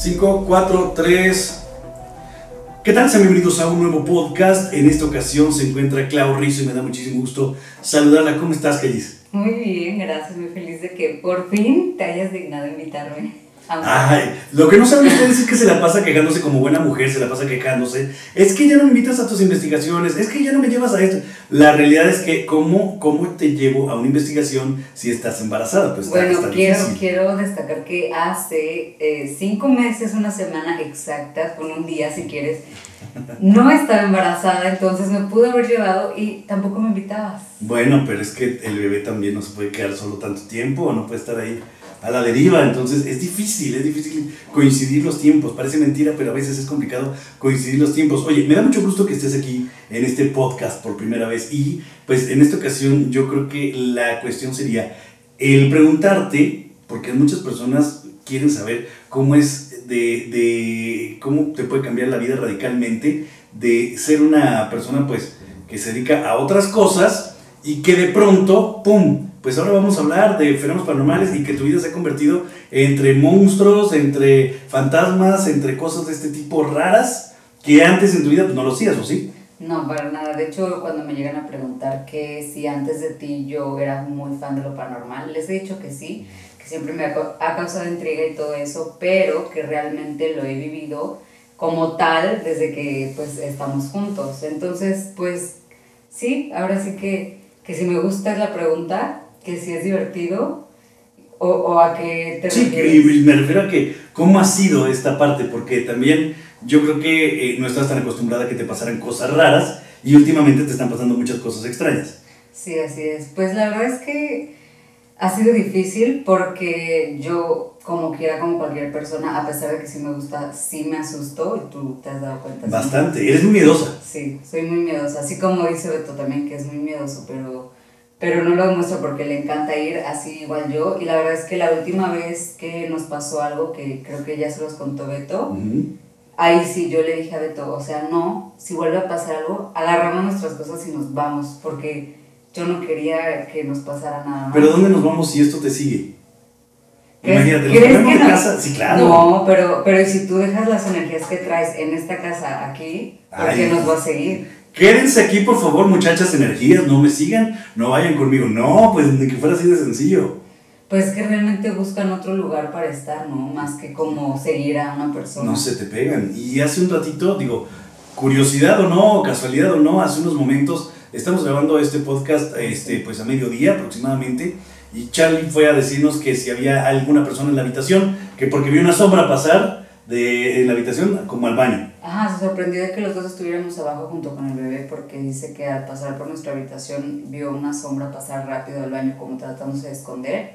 5, 4, 3. ¿Qué tal? Sean bienvenidos a un nuevo podcast. En esta ocasión se encuentra Clau Rizzo y me da muchísimo gusto saludarla. ¿Cómo estás, Callis? Muy bien, gracias. Muy feliz de que por fin te hayas dignado invitarme. Ay, lo que no saben ustedes es que se la pasa quejándose como buena mujer, se la pasa quejándose. Es que ya no me invitas a tus investigaciones, es que ya no me llevas a esto. La realidad es que, ¿cómo, cómo te llevo a una investigación si estás embarazada? Pues bueno, quiero, quiero destacar que hace eh, cinco meses, una semana exacta, con un día si quieres, no estaba embarazada, entonces me pude haber llevado y tampoco me invitabas. Bueno, pero es que el bebé también no se puede quedar solo tanto tiempo, o no puede estar ahí a la deriva, entonces es difícil, es difícil coincidir los tiempos, parece mentira, pero a veces es complicado coincidir los tiempos. Oye, me da mucho gusto que estés aquí en este podcast por primera vez y pues en esta ocasión yo creo que la cuestión sería el preguntarte, porque muchas personas quieren saber cómo es de, de cómo te puede cambiar la vida radicalmente de ser una persona pues que se dedica a otras cosas y que de pronto, ¡pum!, pues ahora vamos a hablar de fenómenos paranormales y que tu vida se ha convertido entre monstruos, entre fantasmas, entre cosas de este tipo raras que antes en tu vida pues, no lo hacías, ¿o sí? No, para nada. De hecho, cuando me llegan a preguntar que si antes de ti yo era muy fan de lo paranormal, les he dicho que sí, que siempre me ha, causado intriga y todo eso, pero que realmente lo he vivido como tal desde que pues estamos juntos. Entonces, pues sí, ahora sí que, que si me gusta la pregunta, que si es divertido o, o a qué te sí, y me refiero a que, ¿cómo ha sido esta parte? Porque también yo creo que eh, no estás tan acostumbrada a que te pasaran cosas raras y últimamente te están pasando muchas cosas extrañas. Sí, así es. Pues la verdad es que ha sido difícil porque yo, como quiera, como cualquier persona, a pesar de que sí me gusta, sí me asusto y tú te has dado cuenta. Bastante, eres muy miedosa. Sí, soy muy miedosa. Así como dice Beto también, que es muy miedoso, pero pero no lo demuestra porque le encanta ir así igual yo. Y la verdad es que la última vez que nos pasó algo, que creo que ya se los contó Beto, ahí sí yo le dije a Beto, o sea, no, si vuelve a pasar algo, agarramos nuestras cosas y nos vamos, porque yo no quería que nos pasara nada más. ¿Pero dónde nos vamos si esto te sigue? Imagínate, ¿crees que casa? Sí, claro. No, pero, pero si tú dejas las energías que traes en esta casa aquí, ¿por qué nos va a seguir? Quédense aquí, por favor, muchachas energías, no me sigan, no vayan conmigo. No, pues ni que fuera así de sencillo. Pues que realmente buscan otro lugar para estar, ¿no? Más que como seguir a una persona. No se te pegan. Y hace un ratito, digo, curiosidad o no, casualidad o no, hace unos momentos estamos grabando este podcast este, pues a mediodía aproximadamente y Charlie fue a decirnos que si había alguna persona en la habitación, que porque vio una sombra pasar de la habitación como al baño. Ajá, se sorprendió de que los dos estuviéramos abajo junto con el bebé porque dice que al pasar por nuestra habitación vio una sombra pasar rápido al baño como tratándose de esconder.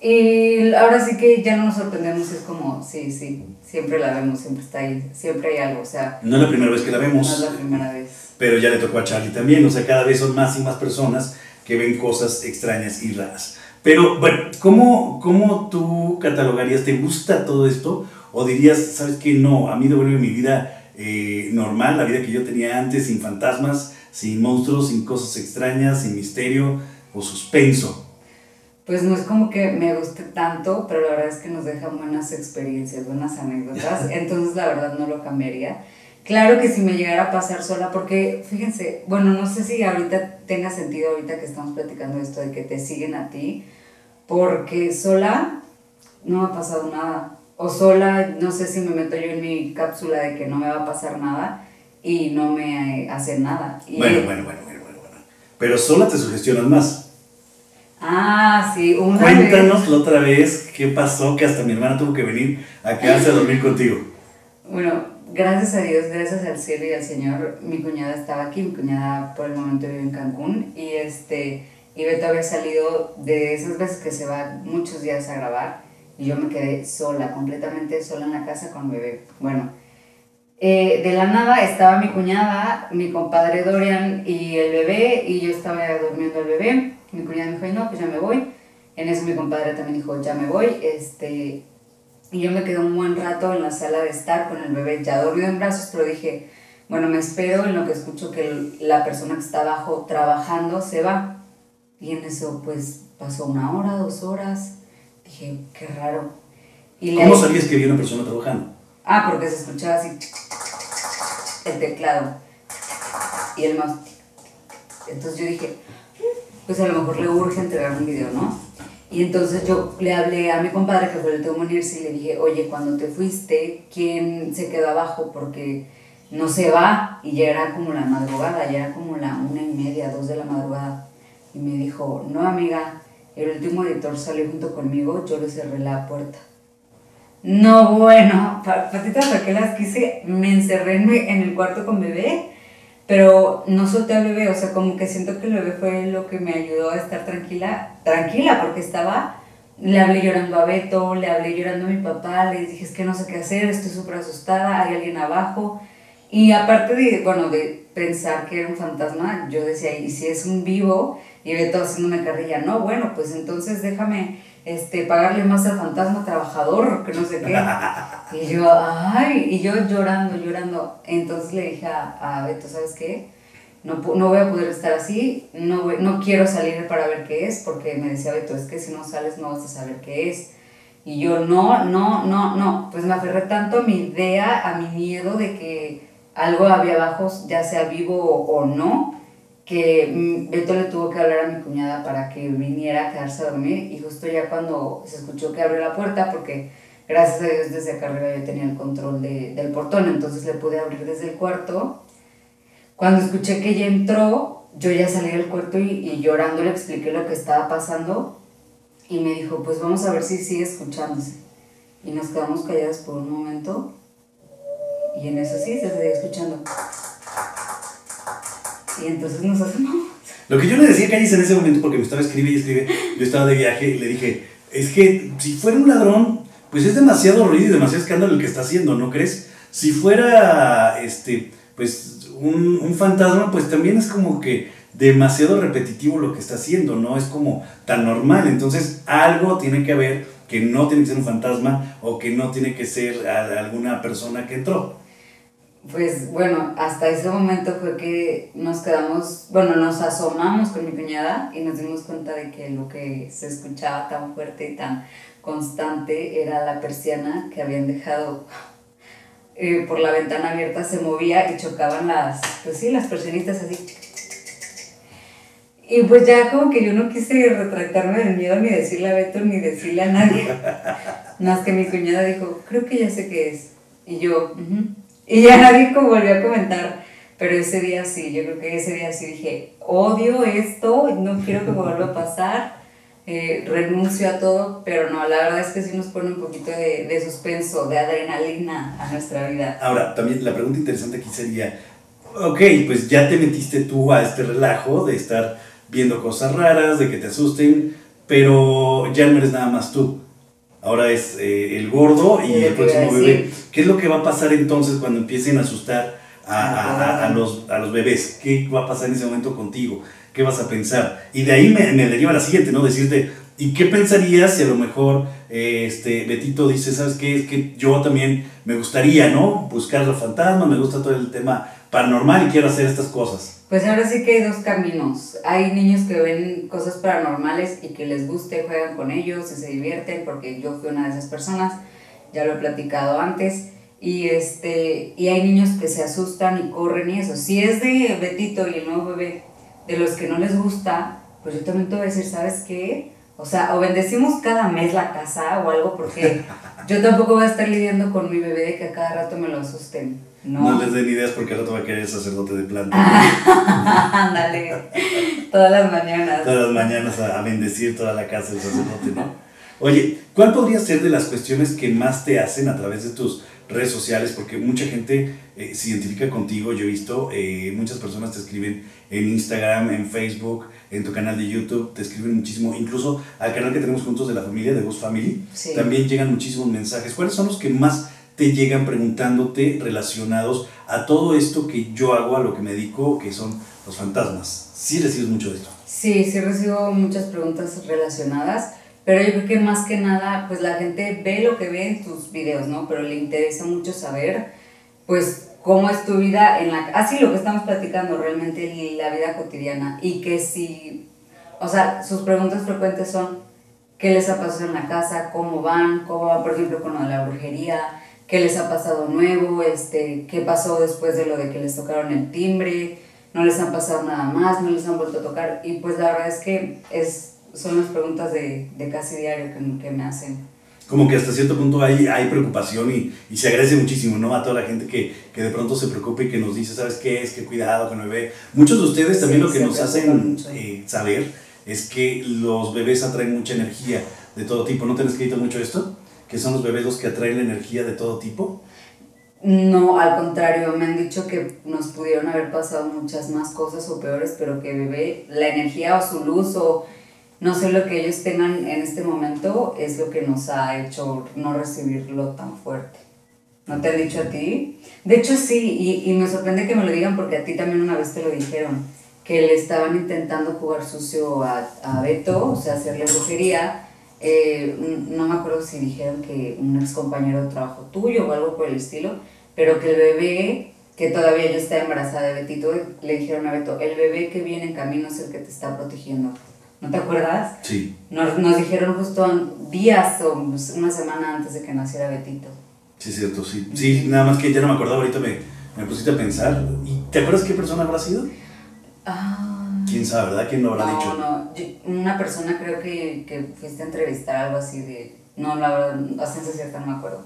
Y ahora sí que ya no nos sorprendemos, es como, sí, sí, siempre la vemos, siempre está ahí, siempre hay algo, o sea... No es la primera vez que la vemos. No es la primera vez. Pero ya le tocó a Charlie también, o sea, cada vez son más y más personas que ven cosas extrañas y raras. Pero bueno, ¿cómo, cómo tú catalogarías? ¿Te gusta todo esto? ¿O dirías, sabes que no, a mí devuelve mi vida eh, normal, la vida que yo tenía antes, sin fantasmas, sin monstruos, sin cosas extrañas, sin misterio o suspenso? Pues no es como que me guste tanto, pero la verdad es que nos deja buenas experiencias, buenas anécdotas, entonces la verdad no lo cambiaría. Claro que si me llegara a pasar sola, porque fíjense, bueno, no sé si ahorita tenga sentido, ahorita que estamos platicando esto de que te siguen a ti, porque sola no me ha pasado nada o sola, no sé si me meto yo en mi cápsula de que no me va a pasar nada y no me hace nada. bueno, bueno, bueno, bueno, bueno, bueno. Pero sola te sugestionas más. Ah, sí, una Cuéntanos la otra vez qué pasó que hasta mi hermana tuvo que venir a quedarse a dormir contigo. Bueno, gracias a Dios, gracias al cielo y al Señor, mi cuñada estaba aquí, mi cuñada por el momento vive en Cancún y este, y Beto había salido de esas veces que se va muchos días a grabar y yo me quedé sola, completamente sola en la casa con bebé. Bueno, eh, de la nada estaba mi cuñada, mi compadre Dorian y el bebé, y yo estaba durmiendo el bebé. Mi cuñada me dijo, no, pues ya me voy. En eso mi compadre también dijo, ya me voy. Este, y yo me quedé un buen rato en la sala de estar con el bebé, ya dormido en brazos, pero dije, bueno, me espero en lo que escucho que la persona que está abajo trabajando se va. Y en eso, pues, pasó una hora, dos horas dije, qué raro. Y ¿Cómo le- sabías que había una persona trabajando? Ah, porque se escuchaba así el teclado y el mouse. Entonces yo dije, pues a lo mejor le urge entregar un video, ¿no? Y entonces yo le hablé a mi compadre que fue el Teo Munirse y le dije, oye, cuando te fuiste, ¿quién se quedó abajo? Porque no se va. Y ya era como la madrugada, ya era como la una y media, dos de la madrugada. Y me dijo, no amiga, el último editor salió junto conmigo, yo le cerré la puerta. No, bueno, pa- patitas para que las quise, me encerré en el cuarto con bebé, pero no solté al bebé, o sea, como que siento que el bebé fue lo que me ayudó a estar tranquila, tranquila, porque estaba, le hablé llorando a Beto, le hablé llorando a mi papá, le dije, es que no sé qué hacer, estoy súper asustada, hay alguien abajo, y aparte de, bueno, de pensar que era un fantasma, yo decía, ¿y si es un vivo? Y Beto haciéndome carrilla, no, bueno, pues entonces déjame este, pagarle más al fantasma trabajador, que no sé qué. Y yo, ay, y yo llorando, llorando. Entonces le dije a, a Beto, ¿sabes qué? No, no voy a poder estar así, no, voy- no quiero salir para ver qué es, porque me decía Beto, es que si no sales no vas a saber qué es. Y yo, no, no, no, no. Pues me aferré tanto a mi idea, a mi miedo de que algo había abajo, ya sea vivo o, o no, que mm, Beto le tuvo que hablar a mi cuñada para que viniera a quedarse a dormir. Y justo ya cuando se escuchó que abrió la puerta, porque gracias a Dios desde acá arriba yo tenía el control de- del portón, entonces le pude abrir desde el cuarto. Cuando escuché que ella entró, yo ya salí del cuarto y, y llorando le expliqué lo que estaba pasando y me dijo, pues vamos a ver si sigue escuchándose. Y nos quedamos calladas por un momento y en eso sí se seguía escuchando. Y. Lo que yo le decía a Calles en ese momento, porque me estaba escribe y escribe, yo estaba de viaje, le dije, es que si fuera un ladrón, pues es demasiado ruido y demasiado escándalo el que está haciendo, ¿no crees? Si fuera, este, pues un, un fantasma, pues también es como que demasiado repetitivo lo que está haciendo, no es como tan normal. Entonces, algo tiene que haber que no tiene que ser un fantasma o que no tiene que ser alguna persona que entró. Pues bueno, hasta ese momento fue que nos quedamos, bueno, nos asomamos con mi cuñada y nos dimos cuenta de que lo que se escuchaba tan fuerte y tan constante era la persiana que habían dejado eh, por la ventana abierta, se movía y chocaban las, pues sí, las persianitas así. Y pues ya como que yo no quise retractarme del miedo ni decirle a Beto ni decirle a nadie. Más que mi cuñada dijo, creo que ya sé qué es. Y yo, "Ujú". Y ya nadie como volvió a comentar. Pero ese día sí, yo creo que ese día sí dije, odio esto, no quiero que me vuelva a pasar, eh, renuncio a todo, pero no, la verdad es que sí nos pone un poquito de, de suspenso, de adrenalina a nuestra vida. Ahora, también la pregunta interesante aquí sería, ok, pues ya te metiste tú a este relajo de estar viendo cosas raras, de que te asusten, pero ya no eres nada más tú. Ahora es eh, el gordo y Sí, el próximo bebé. ¿Qué es lo que va a pasar entonces cuando empiecen a asustar a, a- a- a los, a los bebés? ¿Qué va a pasar en ese momento contigo? ¿Qué vas a pensar? Y de ahí me, me deriva la siguiente, ¿no? Decirte, ¿y qué pensarías si a lo mejor eh, este, Betito dice, ¿sabes qué? Es que yo también me gustaría, ¿no? Buscar los fantasmas, me gusta todo el tema paranormal y quiero hacer estas cosas. Pues ahora sí que hay dos caminos. Hay niños que ven cosas paranormales y que les guste, juegan con ellos y se divierten, porque yo fui una de esas personas, ya lo he platicado antes. Y, este, y hay niños que se asustan y corren y eso. Si es de Betito y el nuevo bebé, de los que no les gusta, pues yo también te voy a decir, ¿sabes qué? O sea, o bendecimos cada mes la casa o algo, porque yo tampoco voy a estar lidiando con mi bebé de que a cada rato me lo asusten. No, les den ideas porque al rato va a querer sacerdote de planta. Ándale, todas las mañanas. Todas las mañanas a, a bendecir toda la casa del sacerdote, ¿no? Oye, ¿cuál podría ser de las cuestiones que más te hacen a través de tus redes sociales? Porque mucha gente eh, se identifica contigo, yo he visto, eh, muchas personas te escriben en Instagram, en Facebook, en tu canal de YouTube, te escriben muchísimo, incluso al canal que tenemos juntos de la familia, de Ghost Family, Sí. también llegan muchísimos mensajes. ¿Cuáles son los que más te llegan preguntándote relacionados a todo esto que yo hago, a lo que me dedico, que son los fantasmas? Sí recibes mucho de esto. Sí, sí recibo muchas preguntas relacionadas, pero yo creo que más que nada, pues la gente ve lo que ve en tus videos, ¿no? Pero le interesa mucho saber, pues, cómo es tu vida en la... Así lo que estamos platicando realmente, la vida cotidiana. Y que si... O sea, sus preguntas frecuentes son, qué les ha pasado en la casa, cómo van, cómo van, por ejemplo, con lo de la brujería, qué les ha pasado nuevo, este, qué pasó después de lo de que les tocaron el timbre, no les han pasado nada más, no les han vuelto a tocar. Y pues la verdad es que es, son las preguntas de, de casi diario que, que me hacen como que hasta cierto punto hay, hay preocupación y, y, se agradece muchísimo, ¿no? A toda la gente que, que, de pronto se preocupa y que nos dice, ¿sabes qué? Es que cuidado con el bebé. Muchos de ustedes también lo que nos hacen eh, saber es que los bebés atraen mucha energía de todo tipo. ¿No te han escrito mucho esto? Que son los bebés los que atraen energía de todo tipo. No, al contrario, me han dicho que nos pudieron haber pasado muchas más cosas o peores, pero que bebé, la energía o su luz o no sé lo que ellos tengan en este momento es lo que nos ha hecho no recibirlo tan fuerte. ¿No te han dicho a ti? De hecho sí, y, y me sorprende que me lo digan porque a ti también una vez te lo dijeron, que le estaban intentando jugar sucio a, a Beto, o sea, hacerle brujería. Eh, no me acuerdo si dijeron que un ex compañero de trabajo tuyo o algo por el estilo, pero que el bebé, que todavía yo estaba embarazada de Betito, le dijeron a Beto, el bebé que viene en camino es el que te está protegiendo. ¿No te acuerdas? Sí. Nos, nos dijeron justo días o una semana antes de que naciera Betito. Sí, es cierto, sí. Sí, nada más que ya no me acordaba, ahorita me, me pusiste a pensar. ¿Y te acuerdas qué persona habrá sido? Ah. ¿Quién sabe, verdad? ¿Quién lo habrá no, dicho? No, no. Una persona creo que, que fuiste a entrevistar algo así de... No, la verdad, a ciencia cierta no me acuerdo.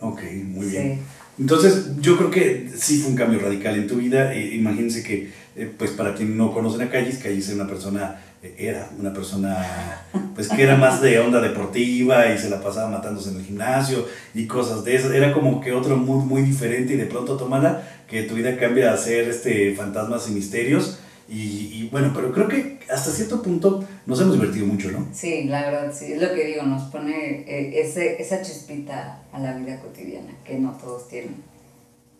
Ok, muy bien. Sí. Entonces, yo creo que sí fue un cambio radical en tu vida. Eh, imagínense que, eh, pues para quien no conocen a Callis, Callis es una persona era una persona pues que era más de onda deportiva y se la pasaba matándose en el gimnasio y cosas de esas. Era como que otro muy, muy diferente y de pronto tomala que tu vida cambia a ser este fantasmas y misterios. Y, y, bueno, pero creo que hasta cierto punto nos hemos divertido mucho, ¿no? Sí, la verdad, sí, es lo que digo, nos pone eh, ese, esa chispita a la vida cotidiana que no todos tienen.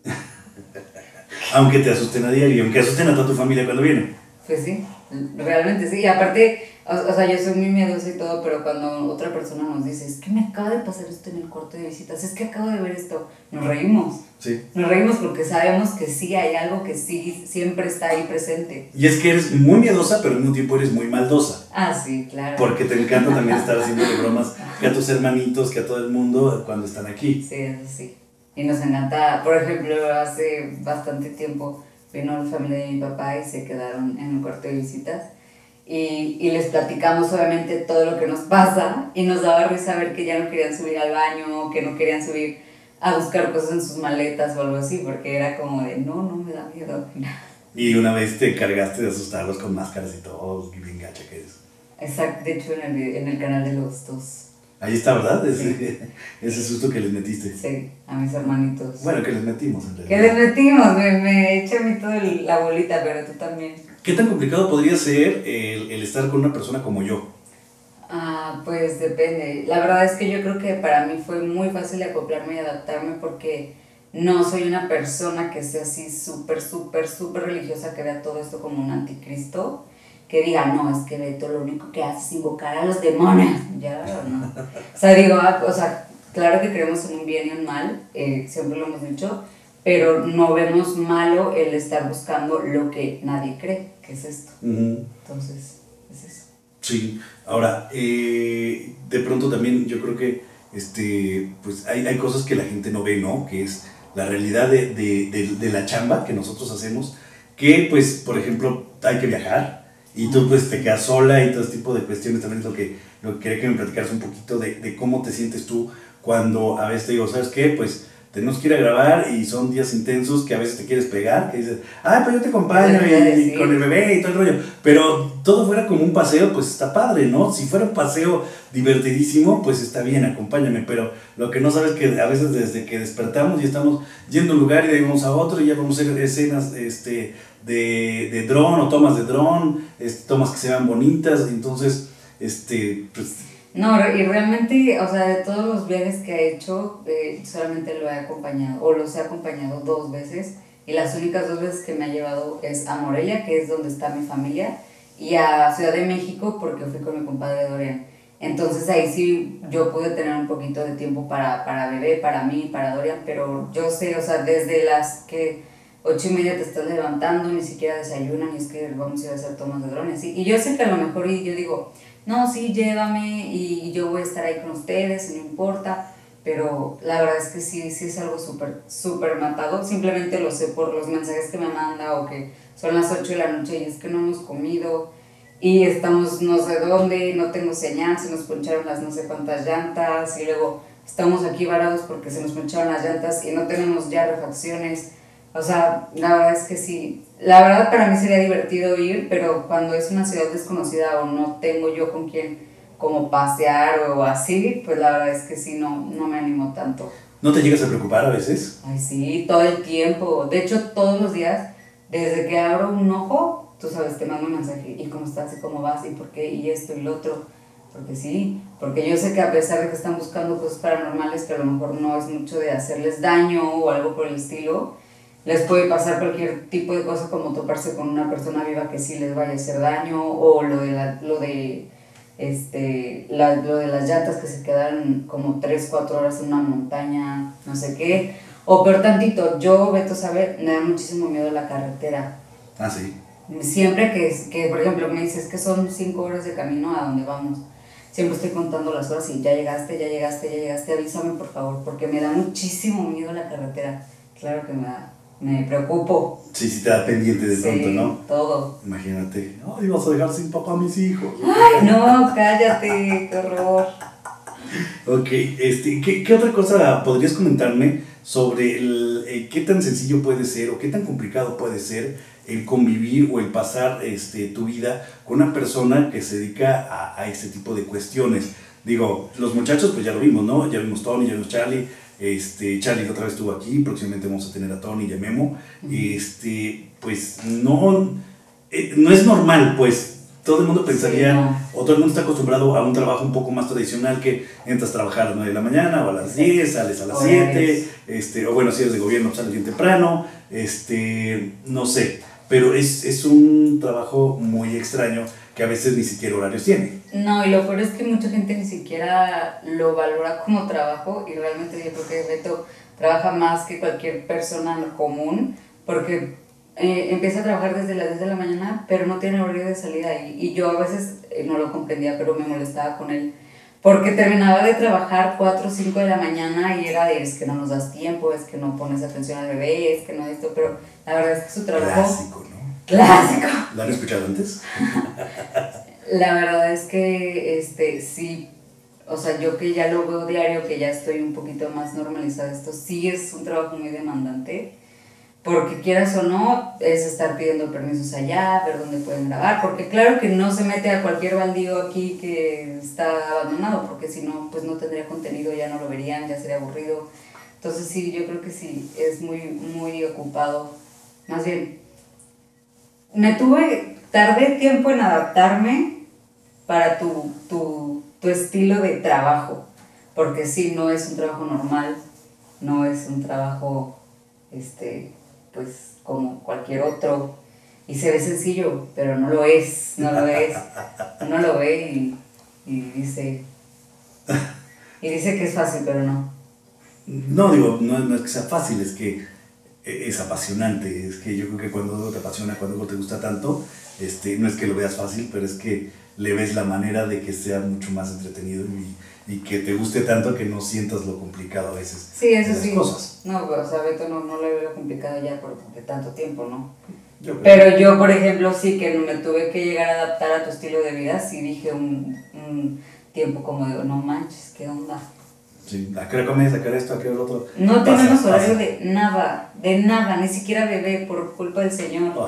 aunque te asusten a diario, aunque asusten a toda tu familia cuando vienen. Pues sí. Realmente sí, y aparte, o, sea, yo soy muy miedosa y todo, pero cuando otra persona nos dice, es que me acaba de pasar esto en el cuarto de visitas, es que acabo de ver esto, nos reímos. Sí. Nos reímos porque sabemos que sí hay algo que sí siempre está ahí presente. Y es que eres muy miedosa, pero al mismo tiempo eres muy maldosa. Ah, sí, claro. Porque te encanta también estar haciendo bromas que a tus hermanitos, que a todo el mundo cuando están aquí. Sí, eso sí. Y nos encanta, por ejemplo, hace bastante tiempo vino la familia de mi papá y se quedaron en el cuarto de visitas. Y, y, les platicamos obviamente todo lo que nos pasa y nos daba risa ver que ya no querían subir al baño, que no querían subir a buscar cosas en sus maletas o algo así, porque era como de, no, no me da miedo. Y una vez te cargaste de asustarlos con máscaras y todo, bien gacha que es. Exacto, de hecho en el, en el canal de los dos. Ahí está, ¿verdad? Ese, ese susto que les metiste. Sí, a mis hermanitos. Bueno, que les metimos en realidad. Que les metimos, me, me eché a mí toda la bolita, pero tú también. ¿Qué tan complicado podría ser el, el estar con una persona como yo? Ah, pues depende. La verdad es que yo creo que para mí fue muy fácil acoplarme y adaptarme porque no soy una persona que sea así súper, súper, súper religiosa que vea todo esto como un anticristo que diga, no, es que Beto lo único que hace es invocar a los demonios. Ya, no. O sea, digo, ah, o sea, claro que creemos en un bien y un mal, eh, siempre lo hemos dicho, pero no vemos malo el estar buscando lo que nadie cree, que es esto. Entonces, es eso. Sí, ahora, eh, de pronto también yo creo que este, pues hay, hay, cosas que la gente no ve, ¿no? Que es la realidad de, de, de, de la chamba que nosotros hacemos, que pues, por ejemplo, hay que viajar, y tú pues te quedas sola y todo ese tipo de cuestiones también es lo que, lo que quería que me platicaras un poquito de, de, cómo te sientes tú cuando a veces te digo, ¿sabes qué? Pues tenemos que ir a grabar y son días intensos que a veces te quieres pegar, que dices, ah, pues yo te acompaño y, y, con el bebé y todo el rollo. Pero todo fuera como un paseo, pues está padre, ¿no? Si fuera un paseo divertidísimo, pues está bien, acompáñame. Pero lo que no sabes es que a veces desde que despertamos y estamos yendo a un lugar y de ahí vamos a otro y ya vamos a hacer escenas, este de, de dron o tomas de dron, este, tomas que se vean bonitas, entonces, este, pues... No, y realmente, o sea, de todos los viajes que he hecho, eh, solamente lo he acompañado, o los he acompañado dos veces, y las únicas dos veces que me ha llevado es a Morelia, que es donde está mi familia, y a Ciudad de México, porque fui con mi compadre Dorian. Entonces ahí sí yo pude tener un poquito de tiempo para, para bebé, para mí, para Dorian, pero yo sé, o sea, desde las que ocho y media te estás levantando, ni siquiera desayunan, y es que vamos a ir a hacer tomas de drones. Y yo sé que a lo mejor, y yo digo, no, sí, llévame y yo voy a estar ahí con ustedes, no importa. Pero la verdad es que sí, sí es algo súper, súper matado. Simplemente lo sé por los mensajes que me manda o que son las 8 de la noche y es que no hemos comido y estamos no sé dónde, no tengo señal, se nos poncharon las no sé cuántas llantas y luego estamos aquí varados porque se nos poncharon las llantas y no tenemos ya refacciones. O sea, la verdad es que sí. La verdad para mí sería divertido ir, pero cuando es una ciudad desconocida o no tengo yo con quién como pasear o así, pues la verdad es que sí, no, no me animo tanto. ¿No te llegas a preocupar a veces? Ay, sí, todo el tiempo. De hecho, todos los días, desde que abro un ojo, tú sabes, te mando un mensaje, ¿y cómo estás? ¿Y cómo vas? ¿Y por qué? ¿Y esto y lo otro? Porque sí, porque yo sé que a pesar de que están buscando cosas paranormales, que a lo mejor no es mucho de hacerles daño o algo por el estilo, les puede pasar cualquier tipo de cosa como toparse con una persona viva que sí les vaya a hacer daño o lo de, la, lo de, este, la, lo de las llantas que se quedan como 3, 4 horas en una montaña, no sé qué. O peor tantito, yo, Beto, sabe, me da muchísimo miedo la carretera. Ah, sí. Siempre que, que, por ejemplo, me dices que son 5 horas de camino a donde vamos siempre estoy contando las horas y ya llegaste, ya llegaste, ya llegaste, avísame por favor, porque me da muchísimo miedo la carretera. Claro que me da, me preocupo. Sí, sí te da pendiente de pronto, ¿no? todo. Imagínate, ay, vas a dejar sin papá a mis hijos. Ay, no, cállate, qué horror. Ok, este, ¿qué, ¿qué, otra cosa podrías comentarme sobre el, eh, qué tan sencillo puede ser o qué tan complicado puede ser el convivir o el pasar este, tu vida con una persona que se dedica a, a este tipo de cuestiones? Digo, los muchachos, pues ya lo vimos, ¿no? Ya vimos Tony, ya vimos Charlie. Este, Charlie otra vez estuvo aquí, próximamente vamos a tener a Tony y a Memo. Este, pues no, eh, no es normal, pues todo el mundo pensaría, o todo el mundo está acostumbrado a un trabajo un poco más tradicional que entras a trabajar a las 9 de la mañana o a las 10, sales a las 7, este, o bueno, si eres de gobierno, pues sales bien temprano, este, no sé, pero es, es un trabajo muy extraño que a veces ni siquiera horarios tiene. No, y lo peor es que mucha gente ni siquiera lo valora como trabajo y realmente yo creo que Beto trabaja más que cualquier persona común porque eh, empieza a trabajar desde las 10 de la mañana, pero no tiene horario de salida y, y yo a veces eh, no lo comprendía, pero me molestaba con él. Porque terminaba de trabajar 4 o 5 de la mañana y era de, es que no nos das tiempo, es que no pones atención al bebé, es que no esto, pero la verdad es que su trabajo... Clásico, ¿no? Clásico. ¿Lo han escuchado antes? la verdad es que, este, sí, o sea, yo que ya lo veo diario, que ya estoy un poquito más normalizada esto, sí es un trabajo muy demandante porque quieras o no, es estar pidiendo permisos allá, ver dónde pueden grabar, porque claro que no se mete a cualquier baldío aquí que está abandonado, porque si no, pues no tendría contenido, ya no lo verían, ya sería aburrido. Entonces sí, yo creo que sí, es muy, muy ocupado. Más bien, me tuve, tardé tiempo en adaptarme para tu, tu, tu estilo de trabajo, porque sí, no es un trabajo normal, no es un trabajo, este, pues como cualquier otro. Y se ve sencillo, pero no lo es, no lo es. Uno lo ve y, y dice, y dice que es fácil, pero no. No, digo, no, no es que sea fácil, es que es apasionante. Es que yo creo que cuando algo te apasiona, cuando algo te gusta tanto, este, no es que lo veas fácil, pero es que le ves la manera de que sea mucho más entretenido y, y que te guste tanto que no sientas lo complicado a veces. Sí, eso sí. Cosas. No, o sea, Beto no, no le veo complicado ya por de tanto tiempo, ¿no? Yo Pero yo, por ejemplo, sí que me tuve que llegar a adaptar a tu estilo de vida, sí dije un, un tiempo como de, no manches, ¿qué onda? Sí, ¿a qué hora comes? ¿A qué hora esto? ¿A qué hora otro? No tenemos horario de nada, de nada, ni siquiera bebé por culpa del Señor.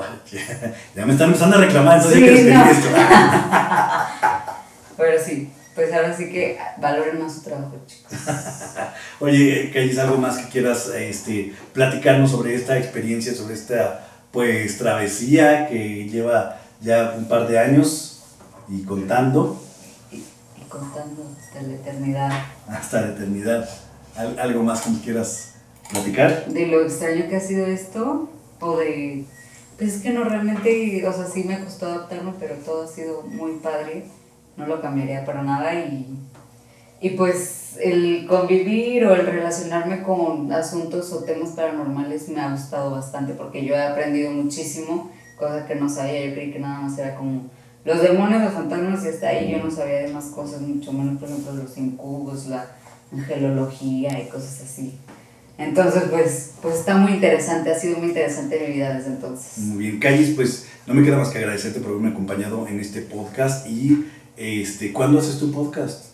ya, me están empezando a reclamar, entonces sí, que no. esto. Pero sí, pues ahora sí que valoren más su trabajo, chicos. Oye, que hay algo más que quieras este, platicarnos sobre esta experiencia, sobre esta pues travesía que lleva ya un par de años y contando. Contando hasta la eternidad. Hasta la eternidad. ¿Algo más que quieras platicar? De lo extraño que ha sido esto, o de... Pues es que no realmente, o sea, sí me costó adaptarme, pero todo ha sido muy padre no lo cambiaría para nada y, y pues el convivir o el relacionarme con asuntos o temas paranormales me ha gustado bastante porque yo he aprendido muchísimo, cosas que no sabía, yo creí que nada más era como los demonios, los fantasmas y hasta ahí yo no sabía de más cosas, mucho menos, por ejemplo, los incubos, la angelología y cosas así. Entonces, pues, pues está muy interesante, ha sido muy interesante mi vida desde entonces. Muy bien, Callis, pues no me queda más que agradecerte por haberme acompañado en este podcast y este, ¿cuándo haces tu podcast?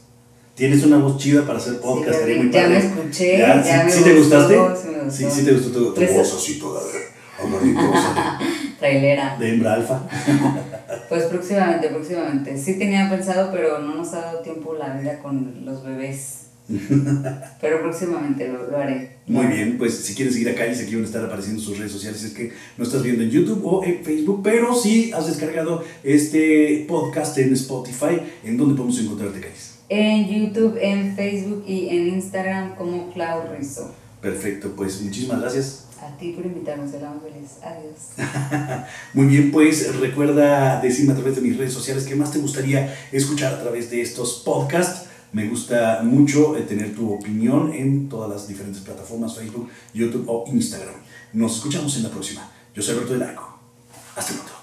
Tienes una voz chida para hacer podcast, sí, muy ya padre. me escuché, ¿Ya? ya, ¿Sí, me sí te gustaste? sí me gustó. Sí, sí te gustó tu, tu Pues, voz así toda de, habladitosa Trailera. de, de hembra alfa. Pues próximamente, próximamente. Sí tenía pensado, pero no nos ha dado tiempo la vida con los bebés. Pero próximamente lo, lo haré. Muy bien, pues si quieres seguir a Callis, aquí van a estar apareciendo sus redes sociales. Es que no estás viendo en YouTube o en Facebook, pero sí has descargado este podcast en Spotify. ¿En dónde podemos encontrarte, Callis? En YouTube, en Facebook y en Instagram como Clau Rizzo. Perfecto, pues muchísimas gracias. A ti por invitarnos, el feliz. Adiós. Muy bien, pues recuerda decirme a través de mis redes sociales qué más te gustaría escuchar a través de estos podcasts. Me gusta mucho eh, tener tu opinión en todas las diferentes plataformas, Facebook, YouTube o Instagram. Nos escuchamos en la próxima. Yo soy Alberto del Arco. Hasta pronto.